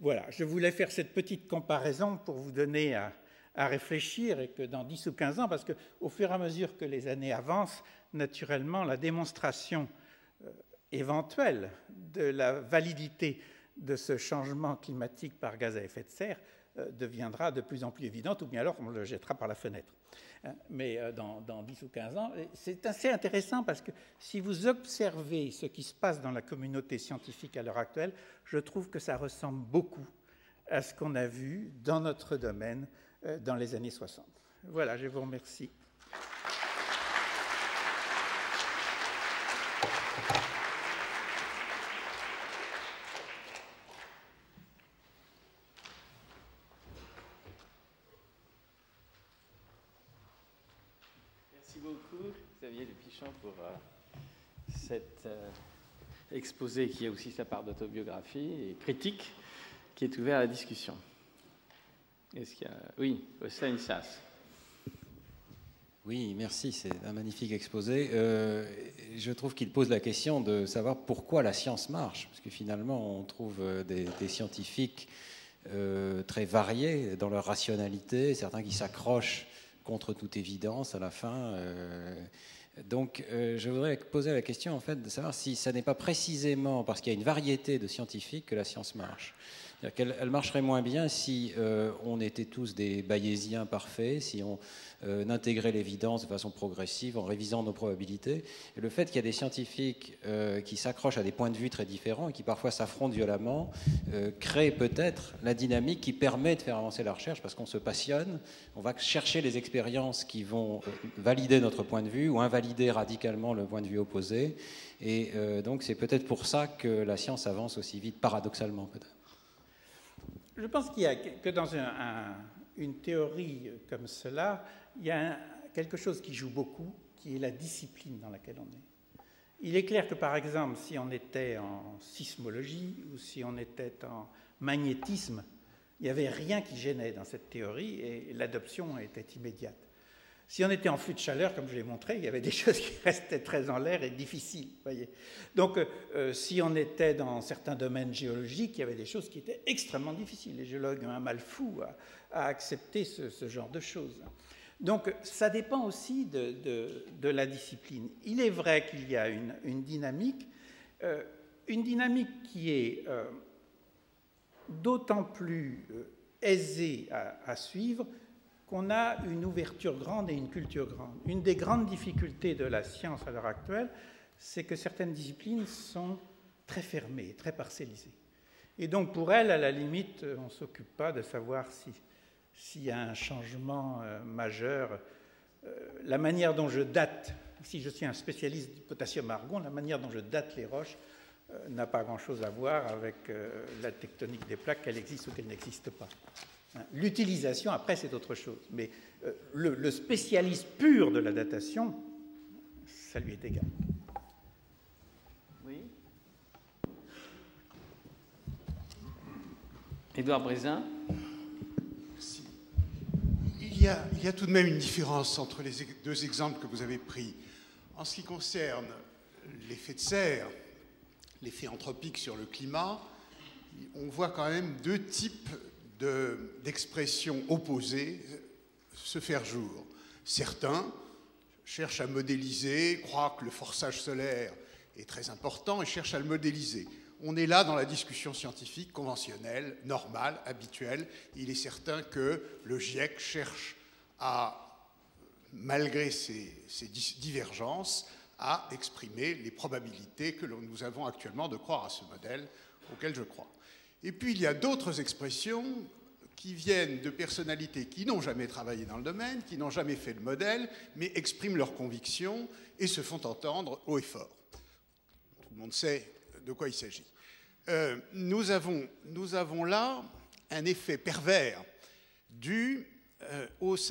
Voilà, je voulais faire cette petite comparaison pour vous donner à, à réfléchir et que dans 10 ou 15 ans, parce qu'au fur et à mesure que les années avancent, naturellement, la démonstration euh, éventuelle de la validité de ce changement climatique par gaz à effet de serre euh, deviendra de plus en plus évidente, ou bien alors on le jettera par la fenêtre. Hein, mais euh, dans, dans 10 ou 15 ans, c'est assez intéressant parce que si vous observez ce qui se passe dans la communauté scientifique à l'heure actuelle, je trouve que ça ressemble beaucoup à ce qu'on a vu dans notre domaine euh, dans les années 60. Voilà, je vous remercie. Merci beaucoup. Xavier Dupichon pour euh, cet euh, exposé qui a aussi sa part d'autobiographie et critique qui est ouvert à la discussion. Est-ce qu'il y a... Oui, Stanislas. Oui, merci, c'est un magnifique exposé. Euh, je trouve qu'il pose la question de savoir pourquoi la science marche, parce que finalement on trouve des, scientifiques très variés dans leur rationalité, certains qui s'accrochent contre toute évidence à la fin. Donc, euh, je voudrais poser la question en fait de savoir si ça n'est pas précisément parce qu'il y a une variété de scientifiques que la science marche. Elle, marcherait moins bien si euh, on était tous des bayésiens parfaits, si on euh, intégrait l'évidence de façon progressive en révisant nos probabilités. Et le fait qu'il y a des scientifiques euh, qui s'accrochent à des points de vue très différents et qui parfois s'affrontent violemment crée peut-être la dynamique qui permet de faire avancer la recherche parce qu'on se passionne, on va chercher les expériences qui vont valider notre point de vue ou invalider radicalement le point de vue opposé. Et donc c'est peut-être pour ça que la science avance aussi vite, paradoxalement peut-être. Je pense qu'il y a que dans une théorie comme cela, il y a quelque chose qui joue beaucoup, qui est la discipline dans laquelle on est. Il est clair que, par exemple, si on était en sismologie ou si on était en magnétisme, il n'y avait rien qui gênait dans cette théorie et l'adoption était immédiate. Si on était en flux de chaleur, comme je l'ai montré, il y avait des (laughs) choses qui restaient très en l'air et difficiles. Donc, euh, si on était dans certains domaines géologiques, il y avait des choses qui étaient extrêmement difficiles. Les géologues ont un mal fou à, accepter ce, genre de choses. Donc, ça dépend aussi de, la discipline. Il est vrai qu'il y a une, dynamique, euh, une dynamique qui est euh, d'autant plus aisée à suivre qu'on a une ouverture grande et une culture grande. Une des grandes difficultés de la science à l'heure actuelle, c'est que certaines disciplines sont très fermées, très parcellisées. Et donc pour elles, à la limite, on ne s'occupe pas de savoir s'il y a un changement euh, majeur. Euh, la manière dont je date, si je suis un spécialiste du potassium-argon, la manière dont je date les roches euh, n'a pas grand-chose à voir avec la tectonique des plaques, qu'elle existe ou qu'elle n'existe pas. Hein, l'utilisation, après, c'est autre chose. Mais euh, le, spécialiste pur de la datation, ça lui est égal. Oui. Édouard Brézin. Il y, a, il y a tout de même une différence entre les deux exemples que vous avez pris. En ce qui concerne l'effet de serre, l'effet anthropique sur le climat, on voit quand même deux types d'expressions opposées se faire jour. Certains cherchent à modéliser, croient que le forçage solaire est très important et cherchent à le modéliser. On est là dans la discussion scientifique conventionnelle, normale, habituelle. Il est certain que le GIEC cherche à, malgré ces, divergences, à exprimer les probabilités que nous avons actuellement de croire à ce modèle auquel je crois. Et puis il y a d'autres expressions qui viennent de personnalités qui n'ont jamais travaillé dans le domaine, qui n'ont jamais fait le modèle, mais expriment leurs convictions et se font entendre haut et fort. Tout le monde sait de quoi il s'agit. Euh, nous, avons, nous, avons, là un effet pervers dû euh,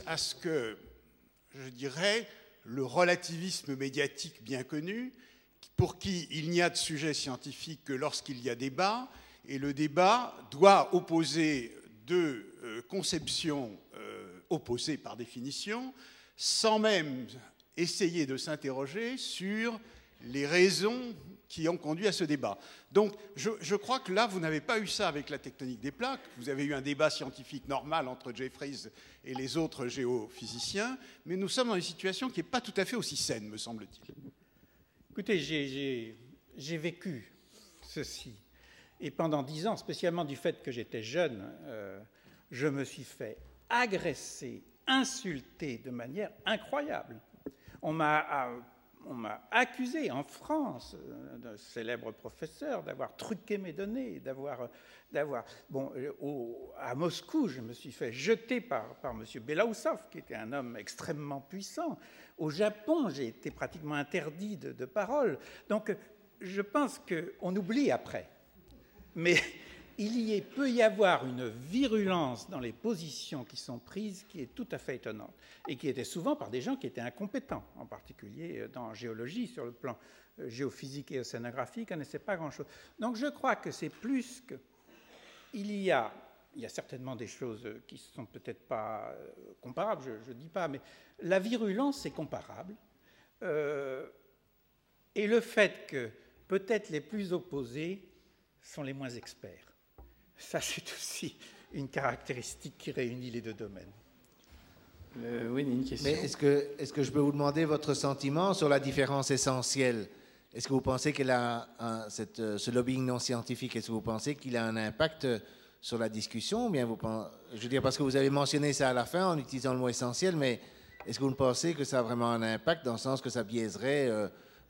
à ce que, je dirais, le relativisme médiatique bien connu, pour qui il n'y a de sujet scientifique que lorsqu'il y a débat, et le débat doit opposer deux euh, conceptions euh, opposées par définition, sans même essayer de s'interroger sur les raisons qui ont conduit à ce débat. Donc je, crois que là, vous n'avez pas eu ça avec la tectonique des plaques. Vous avez eu un débat scientifique normal entre Jeffries et les autres géophysiciens, mais nous sommes dans une situation qui n'est pas tout à fait aussi saine, me semble-t-il. Écoutez, j'ai vécu ceci. Et pendant dix ans, spécialement du fait que j'étais jeune, euh, je me suis fait agresser, insulter de manière incroyable. On m'a euh, accusé en France, euh, d'un célèbre professeur, d'avoir truqué mes données, d'avoir, d'avoir, bon, à Moscou, je me suis fait jeter par, par M. Belaousov, qui était un homme extrêmement puissant. Au Japon, j'ai été pratiquement interdit de, de parole. Donc, je pense qu'on oublie après. Mais (laughs) il peut y avoir une virulence dans les positions qui sont prises qui est tout à fait étonnante et qui était souvent par des gens qui étaient incompétents, en particulier euh, dans géologie, sur le plan euh, géophysique et océanographique, connaissaient pas grand-chose. Donc je crois que c'est plus que il y a il y a certainement des choses qui ne sont peut-être pas euh, comparables, je ne dis pas, mais la virulence est comparable. et le fait que peut-être les plus opposés sont les moins experts. Ça, c'est aussi une caractéristique qui réunit les deux domaines. Euh, oui, une question. Mais est-ce que, est que je peux vous demander votre sentiment sur la différence essentielle? Est-ce que vous pensez qu'elle a cette, euh, ce lobbying non scientifique, est-ce que vous pensez qu'il a un impact sur la discussion ou bien vous Je veux dire, parce que vous avez mentionné ça à la fin en utilisant le mot essentiel, mais est-ce que vous pensez que ça a vraiment un impact dans le sens que ça biaiserait,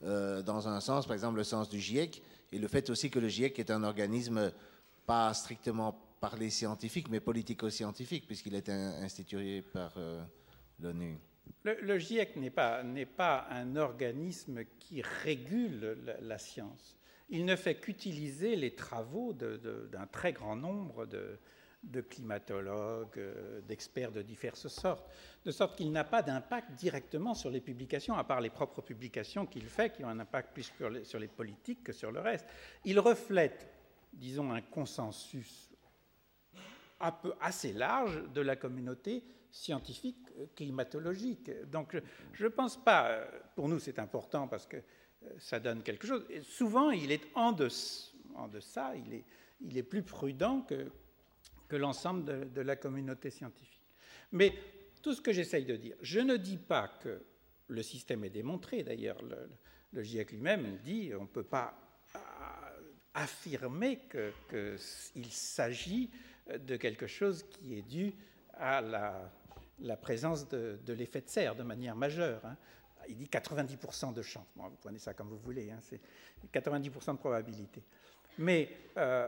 euh, dans un sens, par exemple, le sens du GIEC? Et le fait aussi que le GIEC est un organisme pas strictement parlé scientifique, mais politico-scientifique, puisqu'il est institué par euh, l'ONU. Le, GIEC n'est pas, pas, un organisme qui régule la, science. Il ne fait qu'utiliser les travaux d'un très grand nombre de, de climatologues, euh, d'experts de diverses sortes, de sorte qu'il n'a pas d'impact directement sur les publications, à part les propres publications qu'il fait, qui ont un impact plus sur les, politiques que sur le reste. Il reflète disons, un consensus assez large de la communauté scientifique euh, climatologique. Donc je ne pense pas, euh, pour nous c'est important parce que ça donne quelque chose. Souvent il est en, deçà, il est, il est plus prudent que, que l'ensemble de, la communauté scientifique. Mais tout ce que j'essaye de dire, je ne dis pas que le système est démontré, d'ailleurs le, GIEC lui-même dit on ne peut pas affirmer qu'il s'agit de quelque chose qui est dû à la, présence de, l'effet de serre de manière majeure. Hein. Il dit 90% de chance. vous prenez ça comme vous voulez, hein, c'est 90% de probabilité. Mais euh,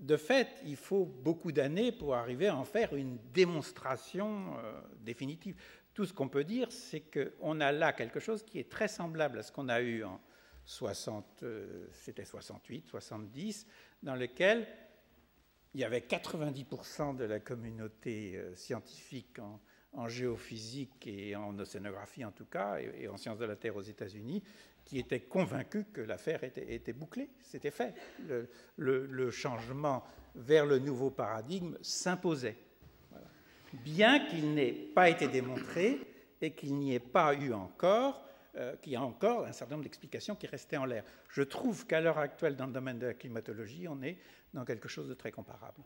de fait, il faut beaucoup d'années pour arriver à en faire une démonstration euh, définitive. Tout ce qu'on peut dire, c'est qu'on a là quelque chose qui est très semblable à ce qu'on a eu en, 60, euh, c'était 68, 70, dans lequel il y avait 90% de la communauté euh, scientifique en, géophysique et en océanographie en tout cas, et, en sciences de la Terre aux États-Unis, qui était convaincue que l'affaire était, bouclée, c'était fait. Le, changement vers le nouveau paradigme s'imposait. Bien qu'il n'ait pas été démontré et qu'il n'y ait pas eu encore euh, qu'il y a encore un certain nombre d'explications qui restaient en l'air. Je trouve qu'à l'heure actuelle, dans le domaine de la climatologie, on est dans quelque chose de très comparable.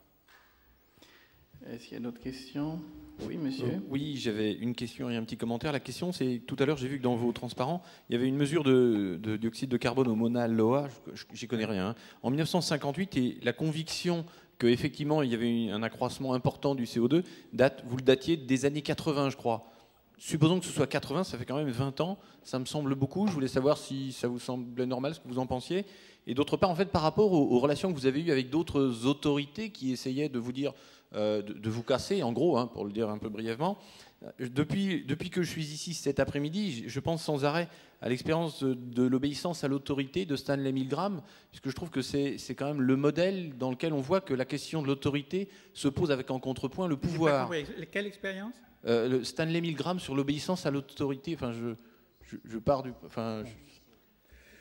Est-ce qu'il y a d'autres questions? Oui, monsieur. Euh, oui, j'avais une question et un petit commentaire. La question, c'est tout à l'heure, j'ai vu que dans vos transparents, il y avait une mesure de, dioxyde de carbone au Mona Loa, j'y connais rien, hein. en 1958, et la conviction qu'effectivement il y avait un accroissement important du CO2, date, vous le datiez des années 80, je crois supposons que ce soit 80, ça fait quand même 20 ans, ça me semble beaucoup. Je voulais savoir si ça vous semblait normal, ce que vous en pensiez. Et d'autre part, en fait, par rapport aux, relations que vous avez eues avec d'autres autorités qui essayaient de vous dire, euh, de, vous casser, en gros, hein, pour le dire un peu brièvement. Euh, depuis, depuis que je suis ici cet après-midi, je pense sans arrêt à l'expérience de, l'obéissance à l'autorité de Stanley Milgram, puisque je trouve que c'est quand même le modèle dans lequel on voit que la question de l'autorité se pose avec en contrepoint le pouvoir. Quelle expérience? Euh, Stanley Milgram sur l'obéissance à l'autorité. Enfin, je, je, pars du. Enfin,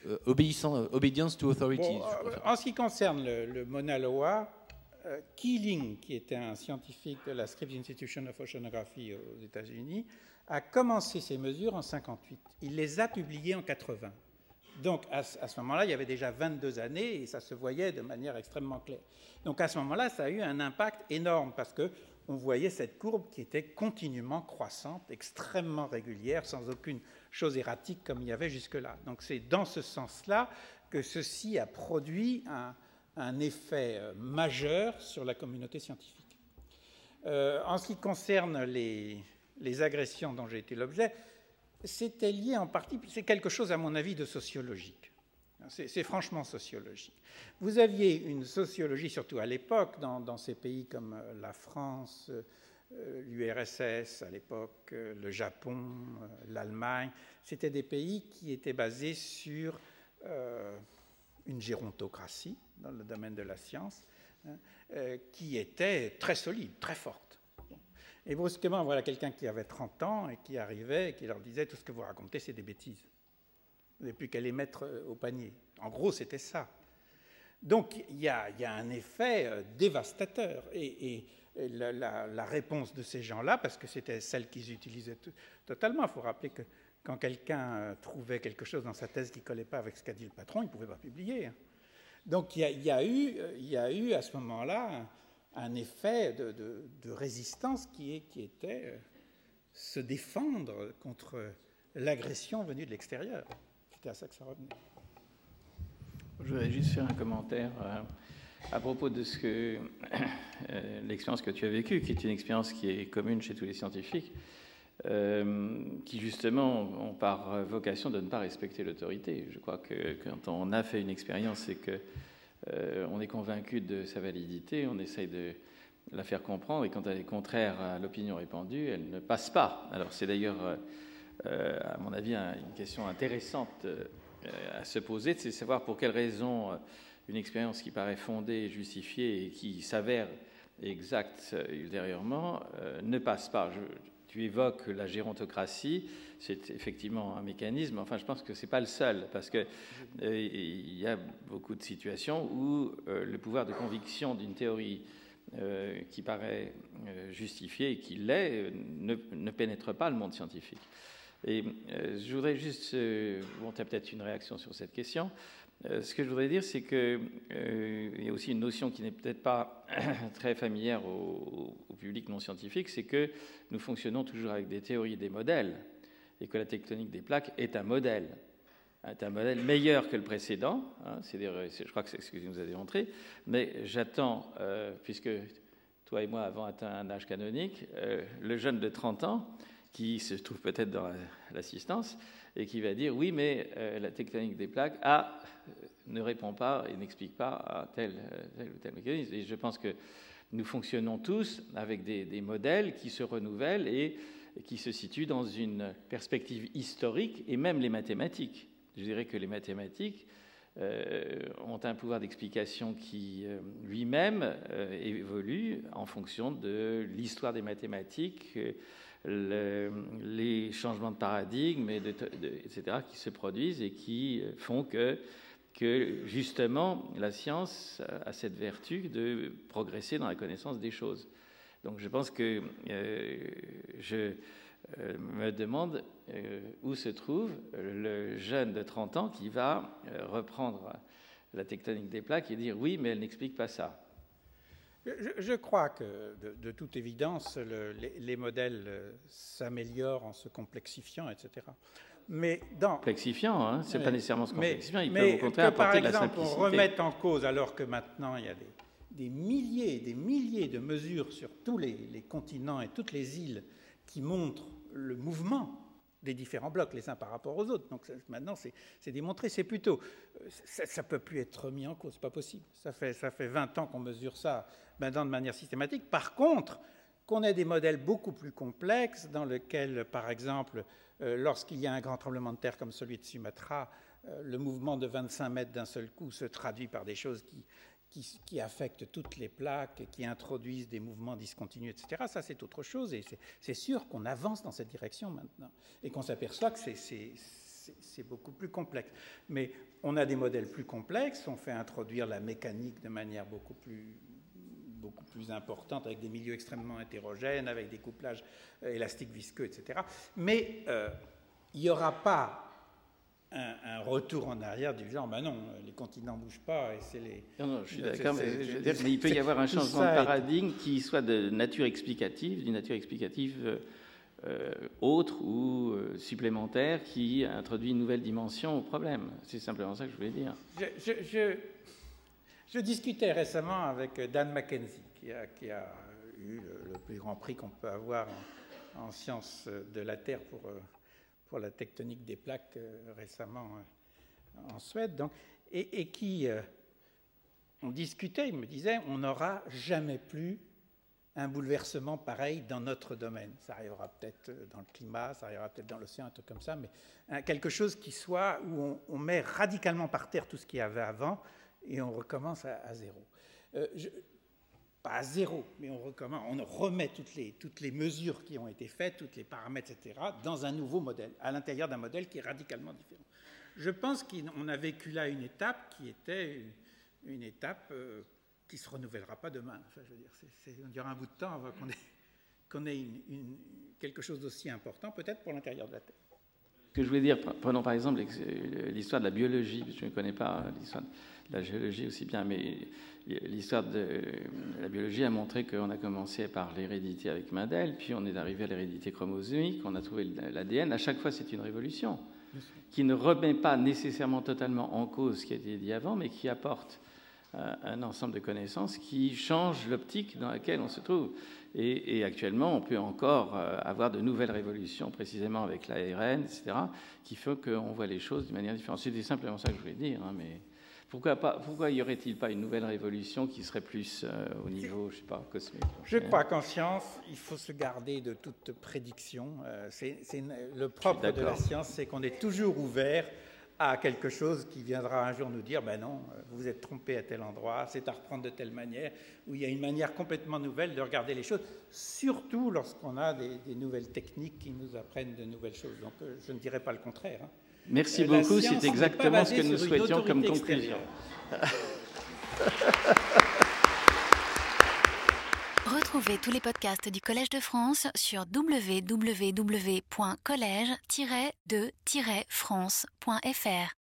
euh, obedience to authority. en ce qui concerne le, le Mona Loa, Keeling, qui était un scientifique de la Scripps Institution of Oceanography aux États-Unis, a commencé ces mesures en 58. Il les a publiées en 80. Donc à, à ce moment-là, il y avait déjà 22 années et ça se voyait de manière extrêmement claire. Donc à ce moment-là, ça a eu un impact énorme parce que on voyait cette courbe qui était continuellement croissante, extrêmement régulière, sans aucune chose erratique comme il y avait jusque-là. Donc c'est dans ce sens-là que ceci a produit un, effet euh, majeur sur la communauté scientifique. Euh, en ce qui concerne les, agressions dont j'ai été l'objet, c'était lié en partie, c'est quelque chose à mon avis de sociologique. C'est franchement sociologique. Vous aviez une sociologie, surtout à l'époque, dans, ces pays comme euh, la France, l'URSS à l'époque, le Japon, l'Allemagne. C'était des pays qui étaient basés sur une gérontocratie dans le domaine de la science, hein, qui était très solide, très forte. Et brusquement, voilà quelqu'un qui avait 30 ans et qui arrivait et qui leur disait tout ce que vous racontez, c'est des bêtises. Vous n'avez plus qu'à les mettre au panier. En gros, c'était ça. Donc il y, a, un effet dévastateur. Et, la, réponse de ces gens-là, parce que c'était celle qu'ils utilisaient totalement, il faut rappeler que quand quelqu'un euh, trouvait quelque chose dans sa thèse qui ne collait pas avec ce qu'a dit le patron, il ne pouvait pas publier. Hein. Donc il y, a, eu, à ce moment-là un, effet de, résistance qui, était euh, se défendre contre l'agression venue de l'extérieur. C'était à ça que ça revenait. Je voudrais juste faire un commentaire euh, à propos de l'expérience que tu as vécue, qui est une expérience qui est commune chez tous les scientifiques. Euh, qui justement ont par vocation de ne pas respecter l'autorité. Je crois que quand on a fait une expérience et que euh, on est convaincu de sa validité, on essaye de la faire comprendre et quand elle est contraire à l'opinion répandue, elle ne passe pas. Alors c'est d'ailleurs, euh, à mon avis, une question intéressante à se poser, c'est de savoir pour quelles raisons une expérience qui paraît fondée, justifiée et qui s'avère exacte ultérieurement ne passe pas. Tu évoques la gérontocratie, c'est effectivement un mécanisme. Enfin, je pense que ce n'est pas le seul, parce qu'il euh, y a beaucoup de situations où euh, le pouvoir de conviction d'une théorie euh, qui paraît justifiée et qui l'est ne, pénètre pas le monde scientifique. Et je voudrais juste, bon, tu peut-être une réaction sur cette question. Euh, ce que je voudrais dire, c'est qu'il euh, y a aussi une notion qui n'est peut-être pas (coughs) très familière au, public non scientifique, c'est que nous fonctionnons toujours avec des théories et des modèles, et que la tectonique des plaques est un modèle, est un modèle meilleur que le précédent. Hein, je crois que c'est ce que vous avez montré, mais j'attends, euh, puisque toi et moi avons atteint un âge canonique, le jeune de 30 ans, qui se trouve peut-être dans l'assistance, et qui va dire oui, mais euh, la tectonique des plaques A ne répond pas et n'explique pas à tel, tel, ou tel mécanisme. Et je pense que nous fonctionnons tous avec des, modèles qui se renouvellent et, qui se situent dans une perspective historique, et même les mathématiques. Je dirais que les mathématiques euh, ont un pouvoir d'explication qui euh, lui-même évolue en fonction de l'histoire des mathématiques les changements de paradigme, et etc., qui se produisent et qui font que, justement, la science a cette vertu de progresser dans la connaissance des choses. Donc je pense que euh, je euh, me demande euh, où se trouve le jeune de 30 ans qui va reprendre la tectonique des plaques et dire oui, mais elle n'explique pas ça. Je, crois que, de, toute évidence, les, modèles euh, s'améliorent en se complexifiant, etc. Mais dans complexifiant, hein, c'est pas nécessairement se complexifiant. Ils peuvent au contraire que, par exemple, on remette en cause, alors que maintenant il y a des, des milliers, des milliers de mesures sur tous les, les continents et toutes les îles qui montrent le mouvement des différents blocs, les uns par rapport aux autres. Donc maintenant, c'est démontré, c'est plutôt... Euh, ça ne peut plus être mis en cause, pas possible. Ça fait, ça fait 20 ans qu'on mesure ça maintenant de manière systématique. Par contre, qu'on ait des modèles beaucoup plus complexes dans lesquels, par exemple, euh, lorsqu'il y a un grand tremblement de terre comme celui de Sumatra, euh, le mouvement de 25 mètres d'un seul coup se traduit par des choses qui, qui, affectent toutes les plaques, qui introduisent des mouvements discontinus, etc. Ça, c'est autre chose. Et c'est sûr qu'on avance dans cette direction maintenant. Et qu'on s'aperçoit que c'est beaucoup plus complexe. Mais on a des modèles plus complexes, on fait introduire la mécanique de manière beaucoup plus, importante, avec des milieux extrêmement hétérogènes, avec des couplages élastiques visqueux, etc. Mais euh, il n'y aura pas un, retour en arrière du genre, ben non, les continents ne bougent pas et c'est les. Non, non, je suis d'accord, mais, il peut y avoir un changement de paradigme qui soit de nature explicative, d'une nature explicative euh, autre ou euh, supplémentaire qui introduit une nouvelle dimension au problème. C'est simplement ça que je voulais dire. Je, je, discutais récemment avec Dan Mackenzie, qui a, qui a eu le, plus grand prix qu'on peut avoir en, en, sciences de la Terre pour. Euh, pour la tectonique des plaques euh, récemment euh, en Suède, donc, et, qui, euh, on discutait, il me disait, on n'aura jamais plus un bouleversement pareil dans notre domaine. Ça arrivera peut-être dans le climat, ça arrivera peut-être dans l'océan, un truc comme ça, mais quelque chose qui soit où on, met radicalement par terre tout ce qu'il y avait avant et on recommence à, zéro. Pas à zéro, mais on, on remet toutes les, mesures qui ont été faites, tous les paramètres, etc., dans un nouveau modèle, à l'intérieur d'un modèle qui est radicalement différent. Je pense qu'on a vécu là une étape qui était une, étape euh, qui ne se renouvellera pas demain. Enfin, je veux dire, c'est, on dirait un bout de temps avant qu'on ait, quelque chose d'aussi important, peut-être pour l'intérieur de la Terre. Que je voulais dire, prenons par exemple l'histoire de la biologie, je ne connais pas l'histoire de la géologie aussi bien, mais l'histoire de la biologie a montré qu'on a commencé par l'hérédité avec Mendel, puis on est arrivé à l'hérédité chromosomique, on a trouvé l'ADN. À chaque fois, c'est une révolution qui ne remet pas nécessairement totalement en cause ce qui a été dit avant, mais qui apporte euh, un ensemble de connaissances qui change l'optique dans laquelle on se trouve. Et, actuellement, on peut encore euh, avoir de nouvelles révolutions, précisément avec l'ARN, etc., qui font qu'on voit les choses de manière différente. C'était simplement ça que je voulais dire. Hein, mais pourquoi, pas, pourquoi y aurait-il pas une nouvelle révolution qui serait plus euh, au niveau, je sais pas, cosmique Je crois qu'en science, il faut se garder de toute prédiction. c'est, le propre de la science, c'est qu'on est toujours ouvert à quelque chose qui viendra un jour nous dire ben non, vous vous êtes trompé à tel endroit, c'est à reprendre de telle manière, où il y a une manière complètement nouvelle de regarder les choses, surtout lorsqu'on a des, nouvelles techniques qui nous apprennent de nouvelles choses. Donc euh, je ne dirais pas le contraire. Hein. Merci euh, beaucoup, c'est exactement ce que nous souhaitions comme conclusion. (laughs) Retrouvez tous les podcasts du Collège de France sur www.collège-de-france.fr.